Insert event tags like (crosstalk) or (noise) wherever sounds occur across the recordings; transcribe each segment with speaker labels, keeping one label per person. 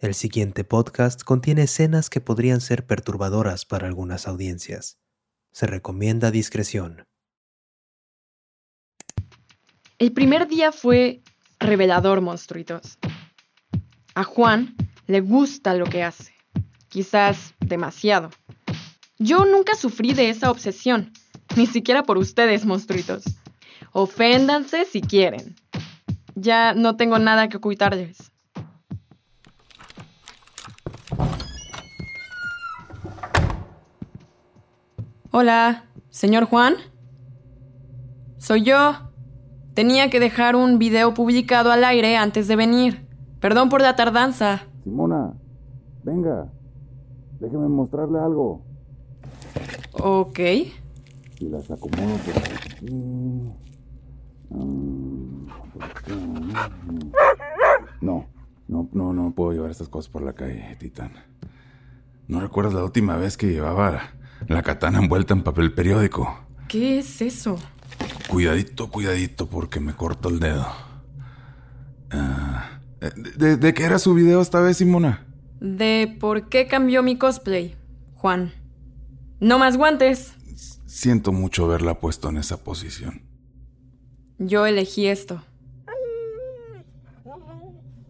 Speaker 1: El siguiente podcast contiene escenas que podrían ser perturbadoras para algunas audiencias. Se recomienda discreción.
Speaker 2: El primer día fue revelador, monstruitos. A Juan le gusta lo que hace. Quizás demasiado. Yo nunca sufrí de esa obsesión, ni siquiera por ustedes, monstruitos. Oféndanse si quieren. Ya no tengo nada que ocultarles. Hola, señor Juan. Soy yo. Tenía que dejar un video publicado al aire antes de venir. Perdón por la tardanza.
Speaker 3: Simona, venga. Déjeme mostrarle algo.
Speaker 2: Ok.
Speaker 3: Y las acomodo por aquí. Mm, No, no, no, no puedo llevar estas cosas por la calle, Titán. ¿No recuerdas la última vez que llevaba la katana envuelta en papel periódico?
Speaker 2: ¿Qué es eso?
Speaker 3: Cuidadito, cuidadito, porque me corto el dedo. Ah, ¿de, ¿De qué era su video esta vez, Simona?
Speaker 2: De por qué cambió mi cosplay, Juan. No más guantes.
Speaker 3: Siento mucho haberla puesto en esa posición.
Speaker 2: Yo elegí esto.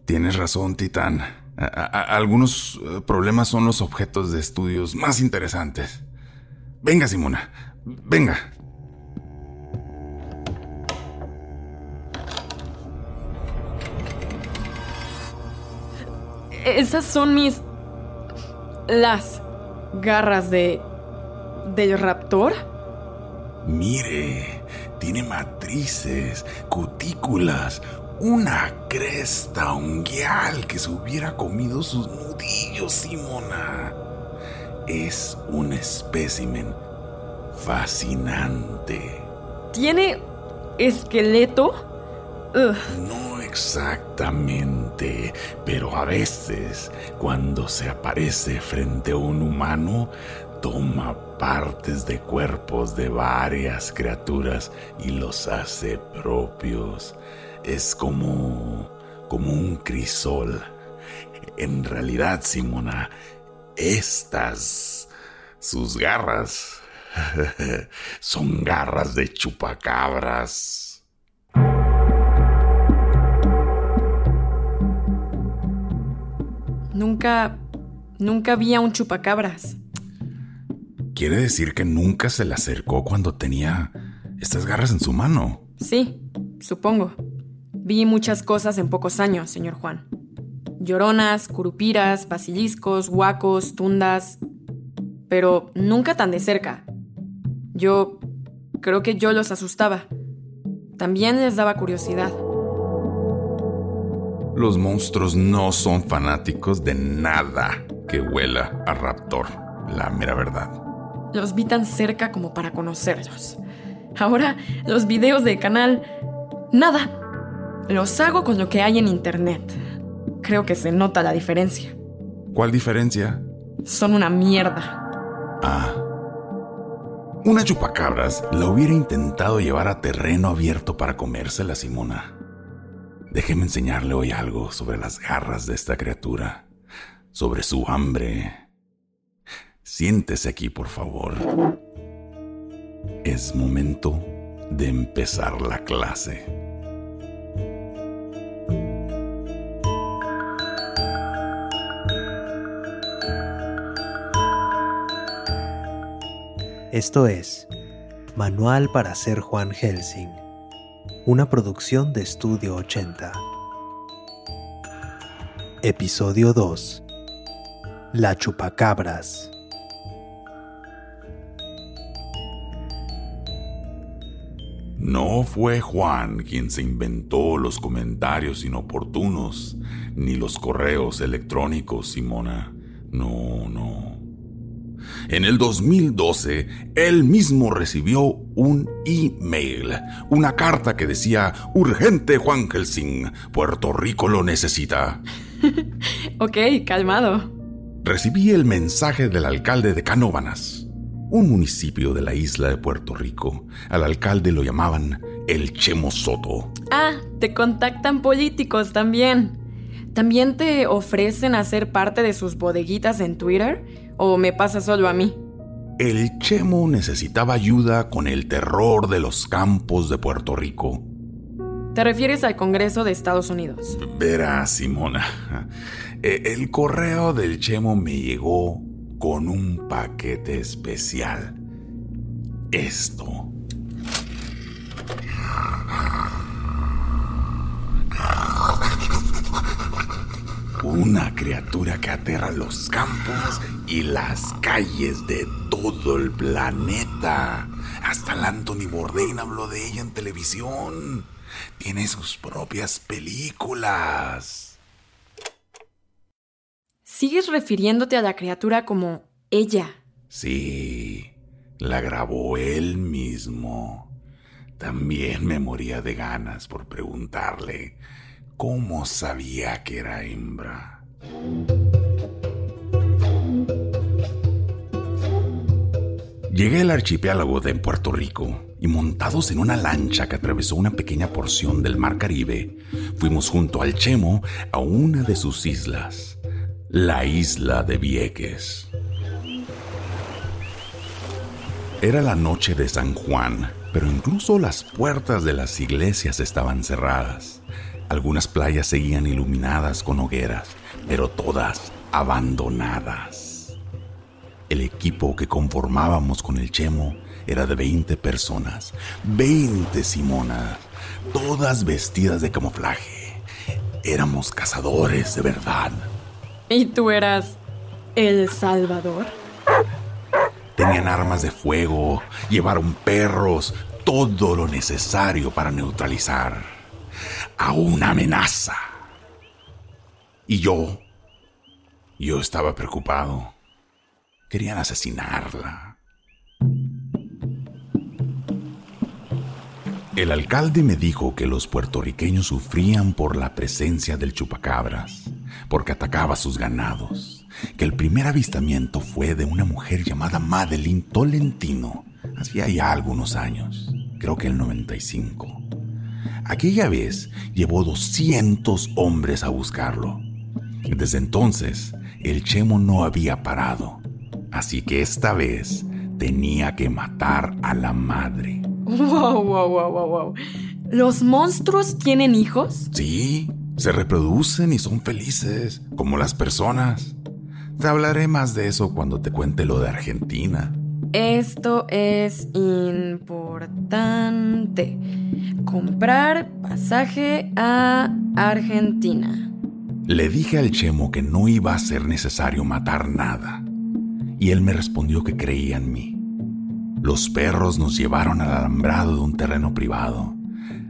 Speaker 3: Tienes razón, Titán. A- a- algunos eh, problemas son los objetos de estudios más interesantes. Venga, Simona. Venga.
Speaker 2: Esas son mis... Las garras de... del raptor.
Speaker 3: Mire, tiene matrices, cutículas, una cresta unguial que se hubiera comido sus nudillos, Simona. Es un espécimen fascinante.
Speaker 2: Tiene esqueleto. Ugh.
Speaker 3: No exactamente, pero a veces, cuando se aparece frente a un humano, toma partes de cuerpos de varias criaturas y los hace propios. Es como... como un crisol. En realidad, Simona, estas... sus garras... (laughs) son garras de chupacabras.
Speaker 2: Nunca... Nunca vi a un chupacabras.
Speaker 3: Quiere decir que nunca se le acercó cuando tenía estas garras en su mano.
Speaker 2: Sí, supongo. Vi muchas cosas en pocos años, señor Juan. Lloronas, curupiras, basiliscos, huacos, tundas. Pero nunca tan de cerca. Yo creo que yo los asustaba. También les daba curiosidad.
Speaker 3: Los monstruos no son fanáticos de nada que huela a raptor, la mera verdad.
Speaker 2: Los vi tan cerca como para conocerlos. Ahora, los videos del canal... Nada. Los hago con lo que hay en internet. Creo que se nota la diferencia.
Speaker 3: ¿Cuál diferencia?
Speaker 2: Son una mierda.
Speaker 3: Ah. Una chupacabras la hubiera intentado llevar a terreno abierto para comérsela, Simona. Déjeme enseñarle hoy algo sobre las garras de esta criatura, sobre su hambre. Siéntese aquí, por favor. Es momento de empezar la clase.
Speaker 1: Esto es Manual para ser Juan Helsing, una producción de Estudio 80. Episodio 2. La chupacabras.
Speaker 3: No fue Juan quien se inventó los comentarios inoportunos, ni los correos electrónicos, Simona. No, no. En el 2012, él mismo recibió un email, una carta que decía, Urgente Juan Helsing, Puerto Rico lo necesita. (laughs)
Speaker 2: Ok, calmado.
Speaker 3: Recibí el mensaje del alcalde de Canóvanas, un municipio de la isla de Puerto Rico. Al alcalde lo llamaban el Chemo Soto.
Speaker 2: Ah, te contactan políticos también. ¿También te ofrecen hacer parte de sus bodeguitas en Twitter? ¿O me pasa solo a mí?
Speaker 3: El Chemo necesitaba ayuda con el terror de los campos de Puerto Rico.
Speaker 2: ¿Te refieres al Congreso de Estados Unidos?
Speaker 3: Verás, Simona. Eh, el correo del Chemo me llegó con un paquete especial. Esto. Una criatura que aterra los campos y las calles de todo el planeta. Hasta el Anthony Bourdain habló de ella en televisión. Tiene sus propias películas.
Speaker 2: ¿Sigues refiriéndote a la criatura como ella?
Speaker 3: Sí, la grabó él mismo. También me moría de ganas por preguntarle cómo sabía que era hembra. Llegué al archipiélago de Puerto Rico y montados en una lancha que atravesó una pequeña porción del Mar Caribe, fuimos junto al Chemo a una de sus islas, la isla de Vieques. Era la noche de San Juan, pero incluso las puertas de las iglesias estaban cerradas. Algunas playas seguían iluminadas con hogueras, pero todas abandonadas. El equipo que conformábamos con el Chemo era de 20 personas. 20 Simona, todas vestidas de camuflaje. Éramos cazadores de verdad.
Speaker 2: ¿Y tú eras El Salvador?
Speaker 3: Tenían armas de fuego, llevaron perros, todo lo necesario para neutralizar a una amenaza. Y yo, yo estaba preocupado. Querían asesinarla. El alcalde me dijo que los puertorriqueños sufrían por la presencia del chupacabras, porque atacaba a sus ganados, que el primer avistamiento fue de una mujer llamada Madeline Tolentino, hacía ya algunos años, creo que el 95. Aquella vez llevó 200 hombres a buscarlo. Desde entonces, el Chemo no había parado. Así que esta vez tenía que matar a la madre.
Speaker 2: Wow, wow, wow, wow, wow. ¿Los monstruos tienen hijos?
Speaker 3: Sí, se reproducen y son felices, como las personas. Te hablaré más de eso cuando te cuente lo de Argentina.
Speaker 2: Esto es importante. Comprar pasaje a Argentina.
Speaker 3: Le dije al Chemo que no iba a ser necesario matar nada. Y él me respondió que creía en mí. Los perros nos llevaron al alambrado de un terreno privado.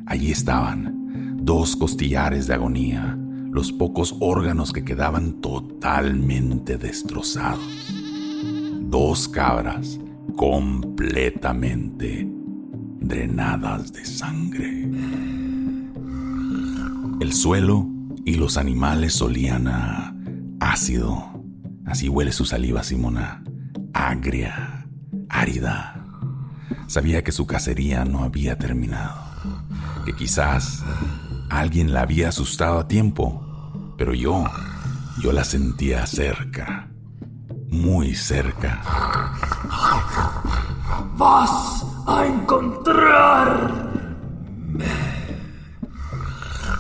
Speaker 3: Allí estaban, dos costillares de agonía, los pocos órganos que quedaban totalmente destrozados. Dos cabras completamente drenadas de sangre. El suelo y los animales olían a ácido. Así huele su saliva, Simona. Agria, árida. Sabía que su cacería no había terminado. Que quizás alguien la había asustado a tiempo. Pero yo, yo la sentía cerca. Muy cerca
Speaker 4: vas a encontrar.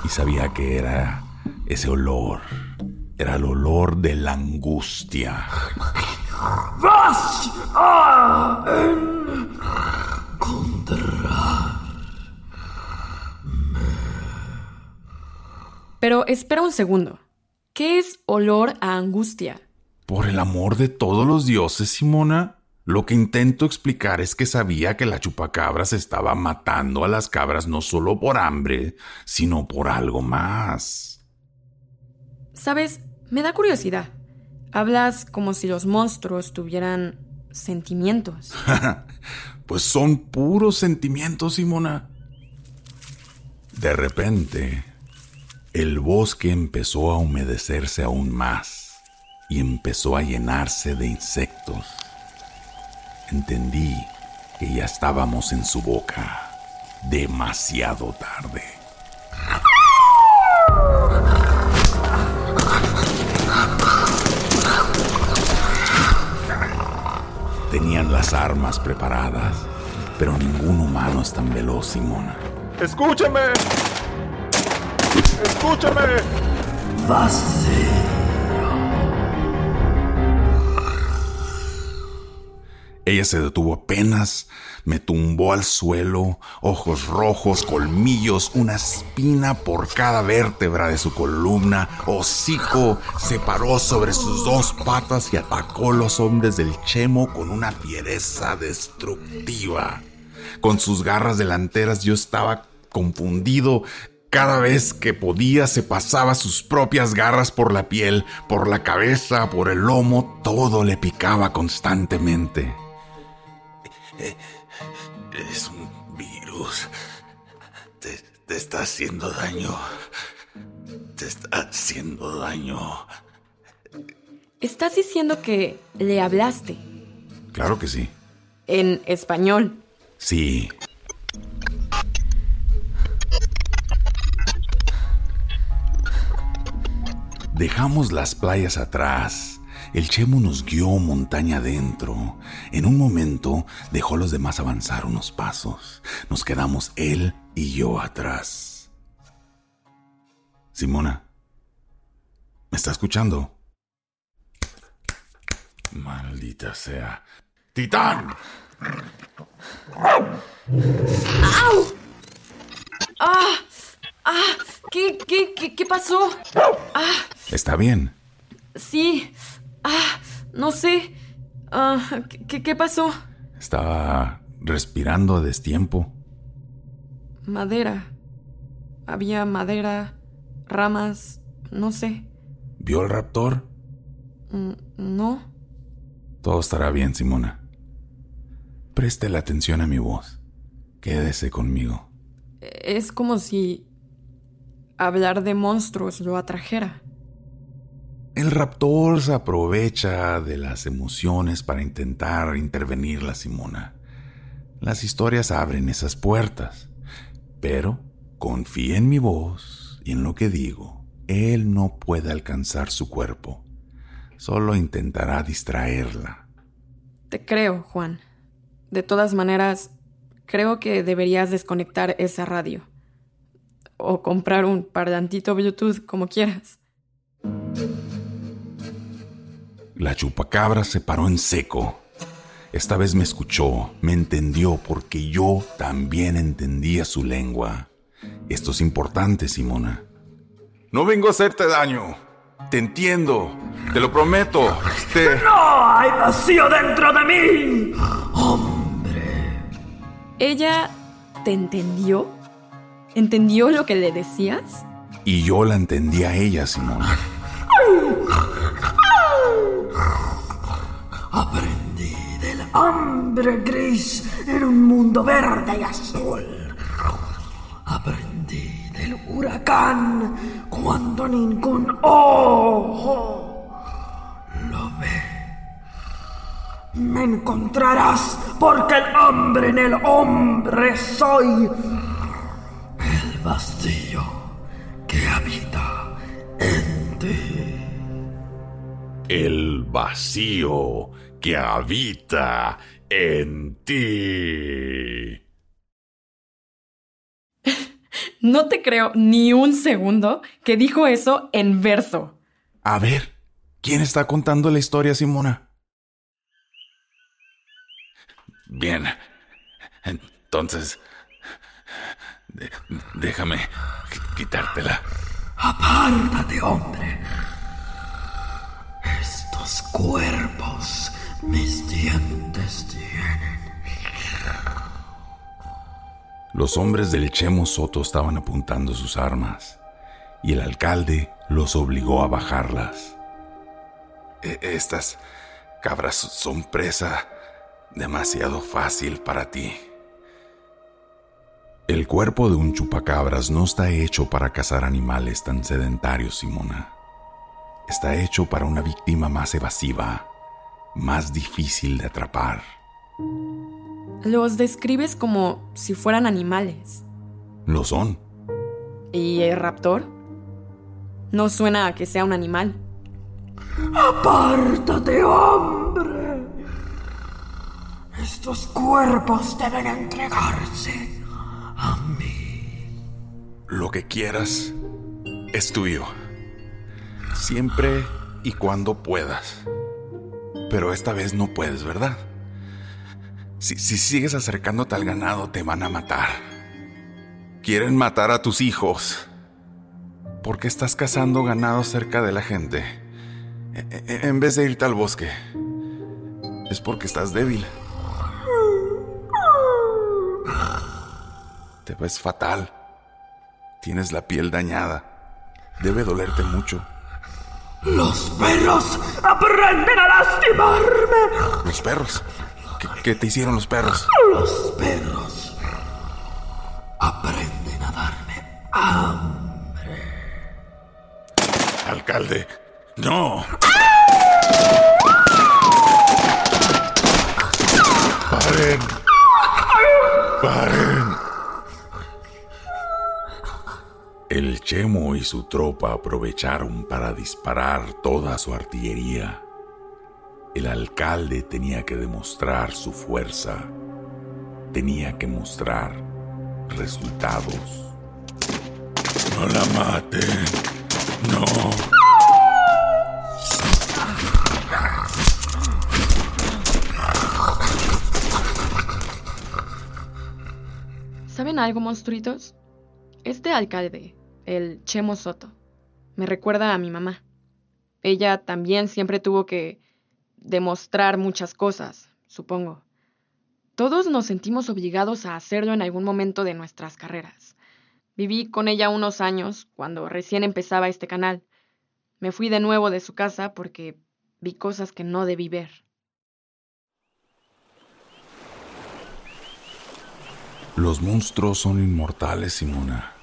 Speaker 3: Y sabía que era ese olor. Era el olor de la angustia.
Speaker 4: Vas a encontrar.
Speaker 2: Pero espera un segundo. ¿Qué es olor a angustia?
Speaker 3: Por el amor de todos los dioses, Simona. Lo que intento explicar es que sabía que la chupacabras estaba matando a las cabras no solo por hambre, sino por algo más.
Speaker 2: Sabes, me da curiosidad. Hablas como si los monstruos tuvieran sentimientos. (laughs)
Speaker 3: pues son puros sentimientos, Simona. De repente, el bosque empezó a humedecerse aún más y empezó a llenarse de insectos entendí que ya estábamos en su boca demasiado tarde. Tenían las armas preparadas, pero ningún humano es tan veloz, Simona.
Speaker 5: ¡Escúchame! ¡Escúchame!
Speaker 4: ¡Vas!
Speaker 3: Ella se detuvo apenas, me tumbó al suelo, ojos rojos, colmillos, una espina por cada vértebra de su columna, hocico, se paró sobre sus dos patas y atacó a los hombres del Chemo con una fiereza destructiva. Con sus garras delanteras yo estaba confundido. Cada vez que podía se pasaba sus propias garras por la piel, por la cabeza, por el lomo, todo le picaba constantemente. Es un virus. Te, te está haciendo daño. Te está haciendo daño.
Speaker 2: Estás diciendo que le hablaste
Speaker 3: Claro que sí.
Speaker 2: en español.
Speaker 3: Sí. Dejamos las playas atrás. El Chemo nos guió montaña adentro. En un momento dejó a los demás avanzar unos pasos. Nos quedamos él y yo atrás. Simona, ¿me está escuchando? Maldita sea. ¡Titán!
Speaker 2: ¡Ah! ¡Ah! ¿Qué, qué, qué, qué pasó? ¡Ah!
Speaker 3: Está bien.
Speaker 2: Sí. ¡Ah! No sé. Ah, ¿qué- ¿qué, qué pasó?
Speaker 3: Estaba respirando a destiempo.
Speaker 2: Madera. Había madera, ramas, no sé.
Speaker 3: ¿Vio el raptor?
Speaker 2: Mm, No.
Speaker 3: Todo estará bien, Simona. Preste la atención a mi voz. Quédese conmigo.
Speaker 2: Es como si hablar de monstruos lo atrajera.
Speaker 3: El raptor se aprovecha de las emociones para intentar intervenirla, Simona. Las historias abren esas puertas. Pero confía en mi voz y en lo que digo. Él no puede alcanzar su cuerpo. Solo intentará distraerla.
Speaker 2: Te creo, Juan. De todas maneras, creo que deberías desconectar esa radio. O comprar un parlantito Bluetooth, como quieras.
Speaker 3: La chupacabra se paró en seco. Esta vez me escuchó, me entendió porque yo también entendía su lengua. Esto es importante, Simona. No vengo a hacerte daño. Te entiendo. Te lo prometo. Te...
Speaker 4: ¡No hay vacío dentro de mí!
Speaker 2: ¿Ella te entendió? ¿Entendió lo que le decías?
Speaker 3: Y yo la entendí a ella, Simona.
Speaker 4: Hambre gris en un mundo verde y azul. Aprendí del huracán cuando ningún ojo lo ve. Me encontrarás porque el hambre en el hombre soy. El vacío que habita en ti.
Speaker 3: El vacío que habita en ti. (laughs)
Speaker 2: No te creo ni un segundo que dijo eso en verso.
Speaker 3: A ver, ¿quién está contando la historia, Simona? Bien. Entonces, de- déjame qui- quitártela.
Speaker 4: Apártate, hombre. Estos cuerpos mis dientes tienen.
Speaker 3: Los hombres del Chemo Soto estaban apuntando sus armas y el alcalde los obligó a bajarlas. E- Estas cabras son presa demasiado fácil para ti. El cuerpo de un chupacabras no está hecho para cazar animales tan sedentarios, Simona. Está hecho para una víctima más evasiva, más difícil de atrapar.
Speaker 2: Los describes como si fueran animales.
Speaker 3: Lo son.
Speaker 2: ¿Y el raptor? No suena a que sea un animal.
Speaker 4: Apártate, hombre. Estos cuerpos deben entregarse a mí.
Speaker 3: Lo que quieras es tuyo. Siempre y cuando puedas. Pero esta vez no puedes, ¿verdad? Si, si, sigues acercándote al ganado, te van a matar. Quieren matar a tus hijos. ¿Por qué estás cazando ganado cerca de la gente? E, e, en vez de irte al bosque. Es porque estás débil. Te ves fatal. Tienes la piel dañada. Debe dolerte mucho.
Speaker 4: Los perros aprenden a lastimarme.
Speaker 3: ¿Los perros? ¿Qué, qué te hicieron los perros?
Speaker 4: Los perros aprenden a darme hambre.
Speaker 3: Alcalde, no. Paren. Paren. El Chemo y su tropa aprovecharon para disparar toda su artillería. El alcalde tenía que demostrar su fuerza. Tenía que mostrar resultados. No la maten. No.
Speaker 2: ¿Saben algo, monstruitos? Este alcalde, el Chemo Soto, me recuerda a mi mamá. Ella también siempre tuvo que demostrar muchas cosas, supongo. Todos nos sentimos obligados a hacerlo en algún momento de nuestras carreras. Viví con ella unos años cuando recién empezaba este canal. Me fui de nuevo de su casa porque vi cosas que no debí ver.
Speaker 3: Los monstruos son inmortales, Simona.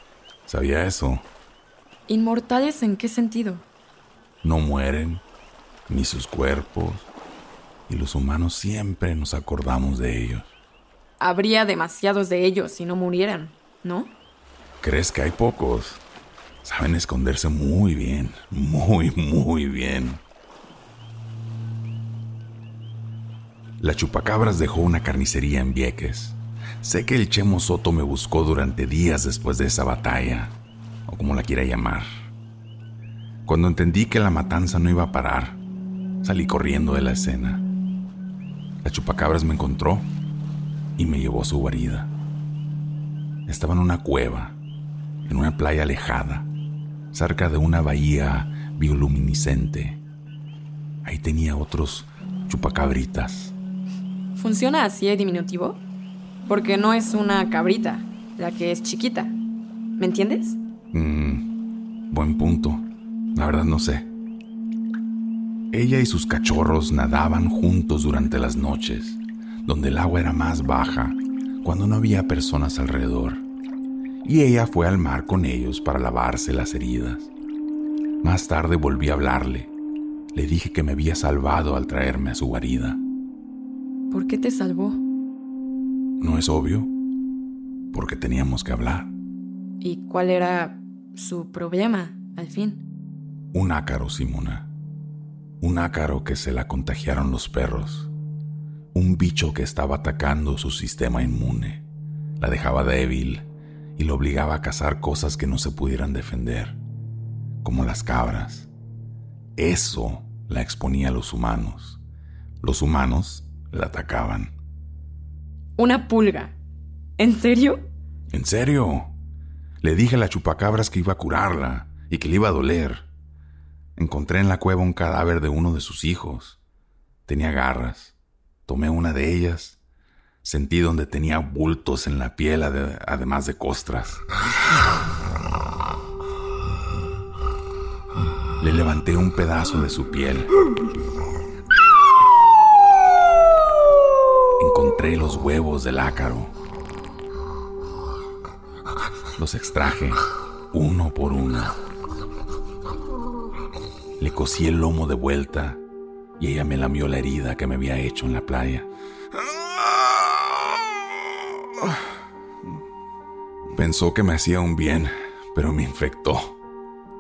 Speaker 3: ¿Sabía eso?
Speaker 2: ¿Inmortales en qué sentido?
Speaker 3: No mueren, ni sus cuerpos, y los humanos siempre nos acordamos de ellos.
Speaker 2: Habría demasiados de ellos si no murieran, ¿no?
Speaker 3: ¿Crees que hay pocos? Saben esconderse muy bien, muy, muy bien. La chupacabras dejó una carnicería en Vieques. Sé que el Chemo Soto me buscó durante días después de esa batalla, o como la quiera llamar. Cuando entendí que la matanza no iba a parar, salí corriendo de la escena. La chupacabras me encontró y me llevó a su guarida. Estaba en una cueva, en una playa alejada, cerca de una bahía bioluminiscente. Ahí tenía otros chupacabritas.
Speaker 2: ¿Funciona así el diminutivo? Porque no es una cabrita, la que es chiquita. ¿Me entiendes?
Speaker 3: Mm, buen punto. La verdad no sé. Ella y sus cachorros nadaban juntos durante las noches, donde el agua era más baja, cuando no había personas alrededor. Y ella fue al mar con ellos para lavarse las heridas. Más tarde volví a hablarle. Le dije que me había salvado al traerme a su guarida.
Speaker 2: ¿Por qué te salvó?
Speaker 3: ¿No es obvio? Porque teníamos que hablar.
Speaker 2: ¿Y cuál era su problema, al fin?
Speaker 3: Un ácaro, Simona. Un ácaro que se la contagiaron los perros. Un bicho que estaba atacando su sistema inmune. La dejaba débil y lo obligaba a cazar cosas que no se pudieran defender, como las cabras. Eso la exponía a los humanos. Los humanos la atacaban.
Speaker 2: Una pulga. ¿En serio?
Speaker 3: ¿En serio? Le dije a la chupacabras que iba a curarla y que le iba a doler. Encontré en la cueva un cadáver de uno de sus hijos. Tenía garras. Tomé una de ellas. Sentí donde tenía bultos en la piel, además de costras. Le levanté un pedazo de su piel. Encontré los huevos del ácaro. Los extraje uno por uno. Le cosí el lomo de vuelta y ella me lamió la herida que me había hecho en la playa. Pensó que me hacía un bien, pero me infectó.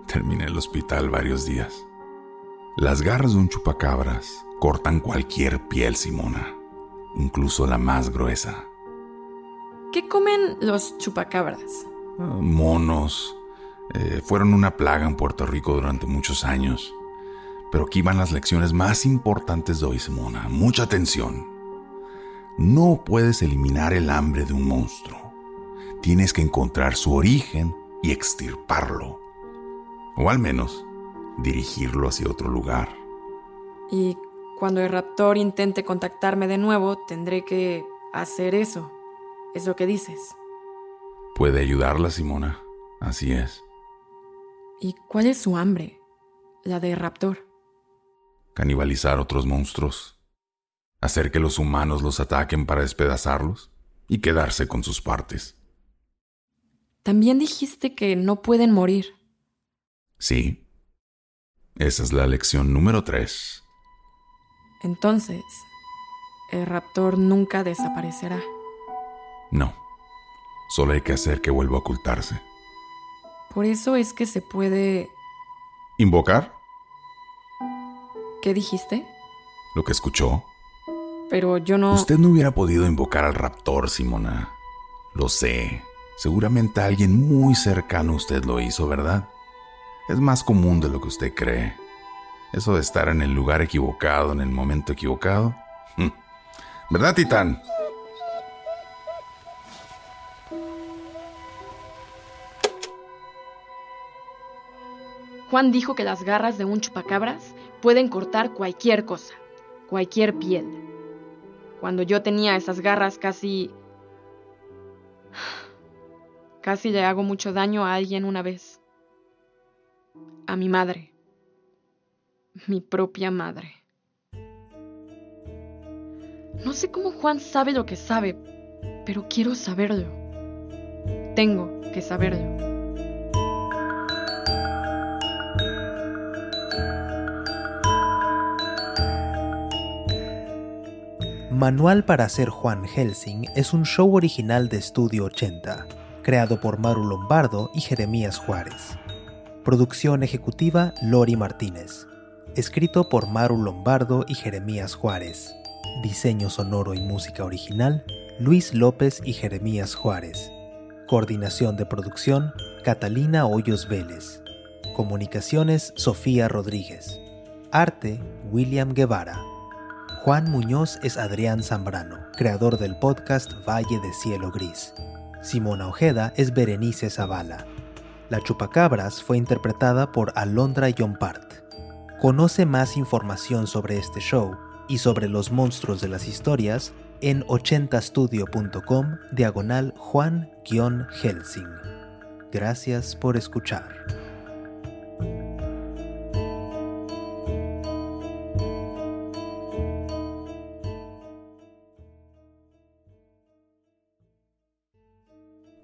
Speaker 3: Terminé el hospital varios días. Las garras de un chupacabras cortan cualquier piel, Simona incluso la más gruesa.
Speaker 2: ¿Qué comen los chupacabras?
Speaker 3: Ah, monos. Eh, fueron una plaga en Puerto Rico durante muchos años. Pero aquí van las lecciones más importantes de hoy, Simona. Mucha atención. No puedes eliminar el hambre de un monstruo. Tienes que encontrar su origen y extirparlo. O al menos dirigirlo hacia otro lugar.
Speaker 2: Y cuando el raptor intente contactarme de nuevo, tendré que hacer eso. Es lo que dices.
Speaker 3: Puede ayudarla, Simona. Así es.
Speaker 2: ¿Y cuál es su hambre? La de raptor.
Speaker 3: Canibalizar otros monstruos. Hacer que los humanos los ataquen para despedazarlos y quedarse con sus partes.
Speaker 2: También dijiste que no pueden morir.
Speaker 3: Sí. Esa es la lección número tres.
Speaker 2: Entonces, el raptor nunca desaparecerá.
Speaker 3: No. Solo hay que hacer que vuelva a ocultarse.
Speaker 2: Por eso es que se puede...
Speaker 3: ¿Invocar?
Speaker 2: ¿Qué dijiste?
Speaker 3: Lo que escuchó.
Speaker 2: Pero yo no...
Speaker 3: Usted no hubiera podido invocar al raptor, Simona. Lo sé. Seguramente alguien muy cercano a usted lo hizo, ¿verdad? Es más común de lo que usted cree. Eso de estar en el lugar equivocado, en el momento equivocado. ¿Verdad, Titán?
Speaker 2: Juan dijo que las garras de un chupacabras pueden cortar cualquier cosa, cualquier piel. Cuando yo tenía esas garras casi... Casi le hago mucho daño a alguien una vez. A mi madre. Mi propia madre. No sé cómo Juan sabe lo que sabe, pero quiero saberlo. Tengo que saberlo.
Speaker 1: Manual para ser Juan Helsing es un show original de Estudio 80, creado por Maru Lombardo y Jeremías Juárez. Producción ejecutiva Lori Martínez. Escrito por Maru Lombardo y Jeremías Juárez. Diseño sonoro y música original Luis López y Jeremías Juárez. Coordinación de producción Catalina Hoyos Vélez. Comunicaciones Sofía Rodríguez. Arte William Guevara. Juan Muñoz es Adrián Zambrano, creador del podcast Valle de Cielo Gris. Simona Ojeda es Berenice Zavala. La Chupacabras fue interpretada por Alondra Yompart. Conoce más información sobre este show y sobre los monstruos de las historias en 80studio.com diagonal Juan-Helsing. Gracias por escuchar.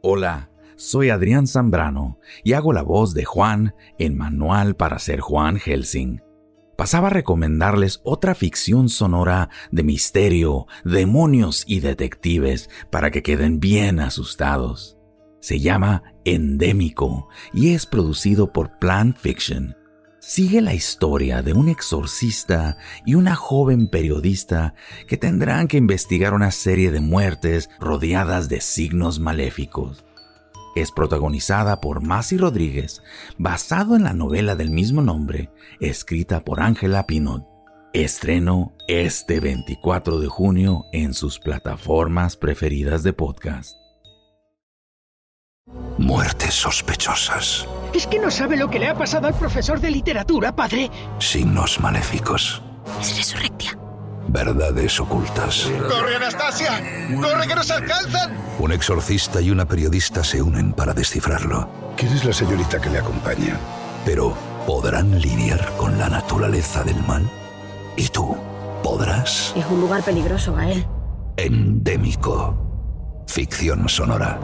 Speaker 3: Hola, soy Adrián Zambrano y hago la voz de Juan en Manual para ser Juan Helsing. Pasaba a recomendarles otra ficción sonora de misterio, demonios y detectives para que queden bien asustados. Se llama Endémico y es producido por Plant Fiction. Sigue la historia de un exorcista y una joven periodista que tendrán que investigar una serie de muertes rodeadas de signos maléficos. Es protagonizada por Masi Rodríguez, basado en la novela del mismo nombre, escrita por Ángela Pinot. Estreno este 24 de junio en sus plataformas preferidas de podcast.
Speaker 5: Muertes sospechosas.
Speaker 6: ¿Es que no sabe lo que le ha pasado al profesor de literatura, padre?
Speaker 5: Signos maléficos.
Speaker 7: Es resurrectia.
Speaker 5: Verdades ocultas.
Speaker 8: ¡Corre, Anastasia! ¡Corre, que nos alcanzan!
Speaker 5: Un exorcista y una periodista se unen para descifrarlo.
Speaker 8: ¿Quién es la señorita que le acompaña?
Speaker 5: Pero, ¿podrán lidiar con la naturaleza del mal? ¿Y tú? ¿Podrás?
Speaker 7: Es un lugar peligroso, a él.
Speaker 5: Endémico. Ficción sonora.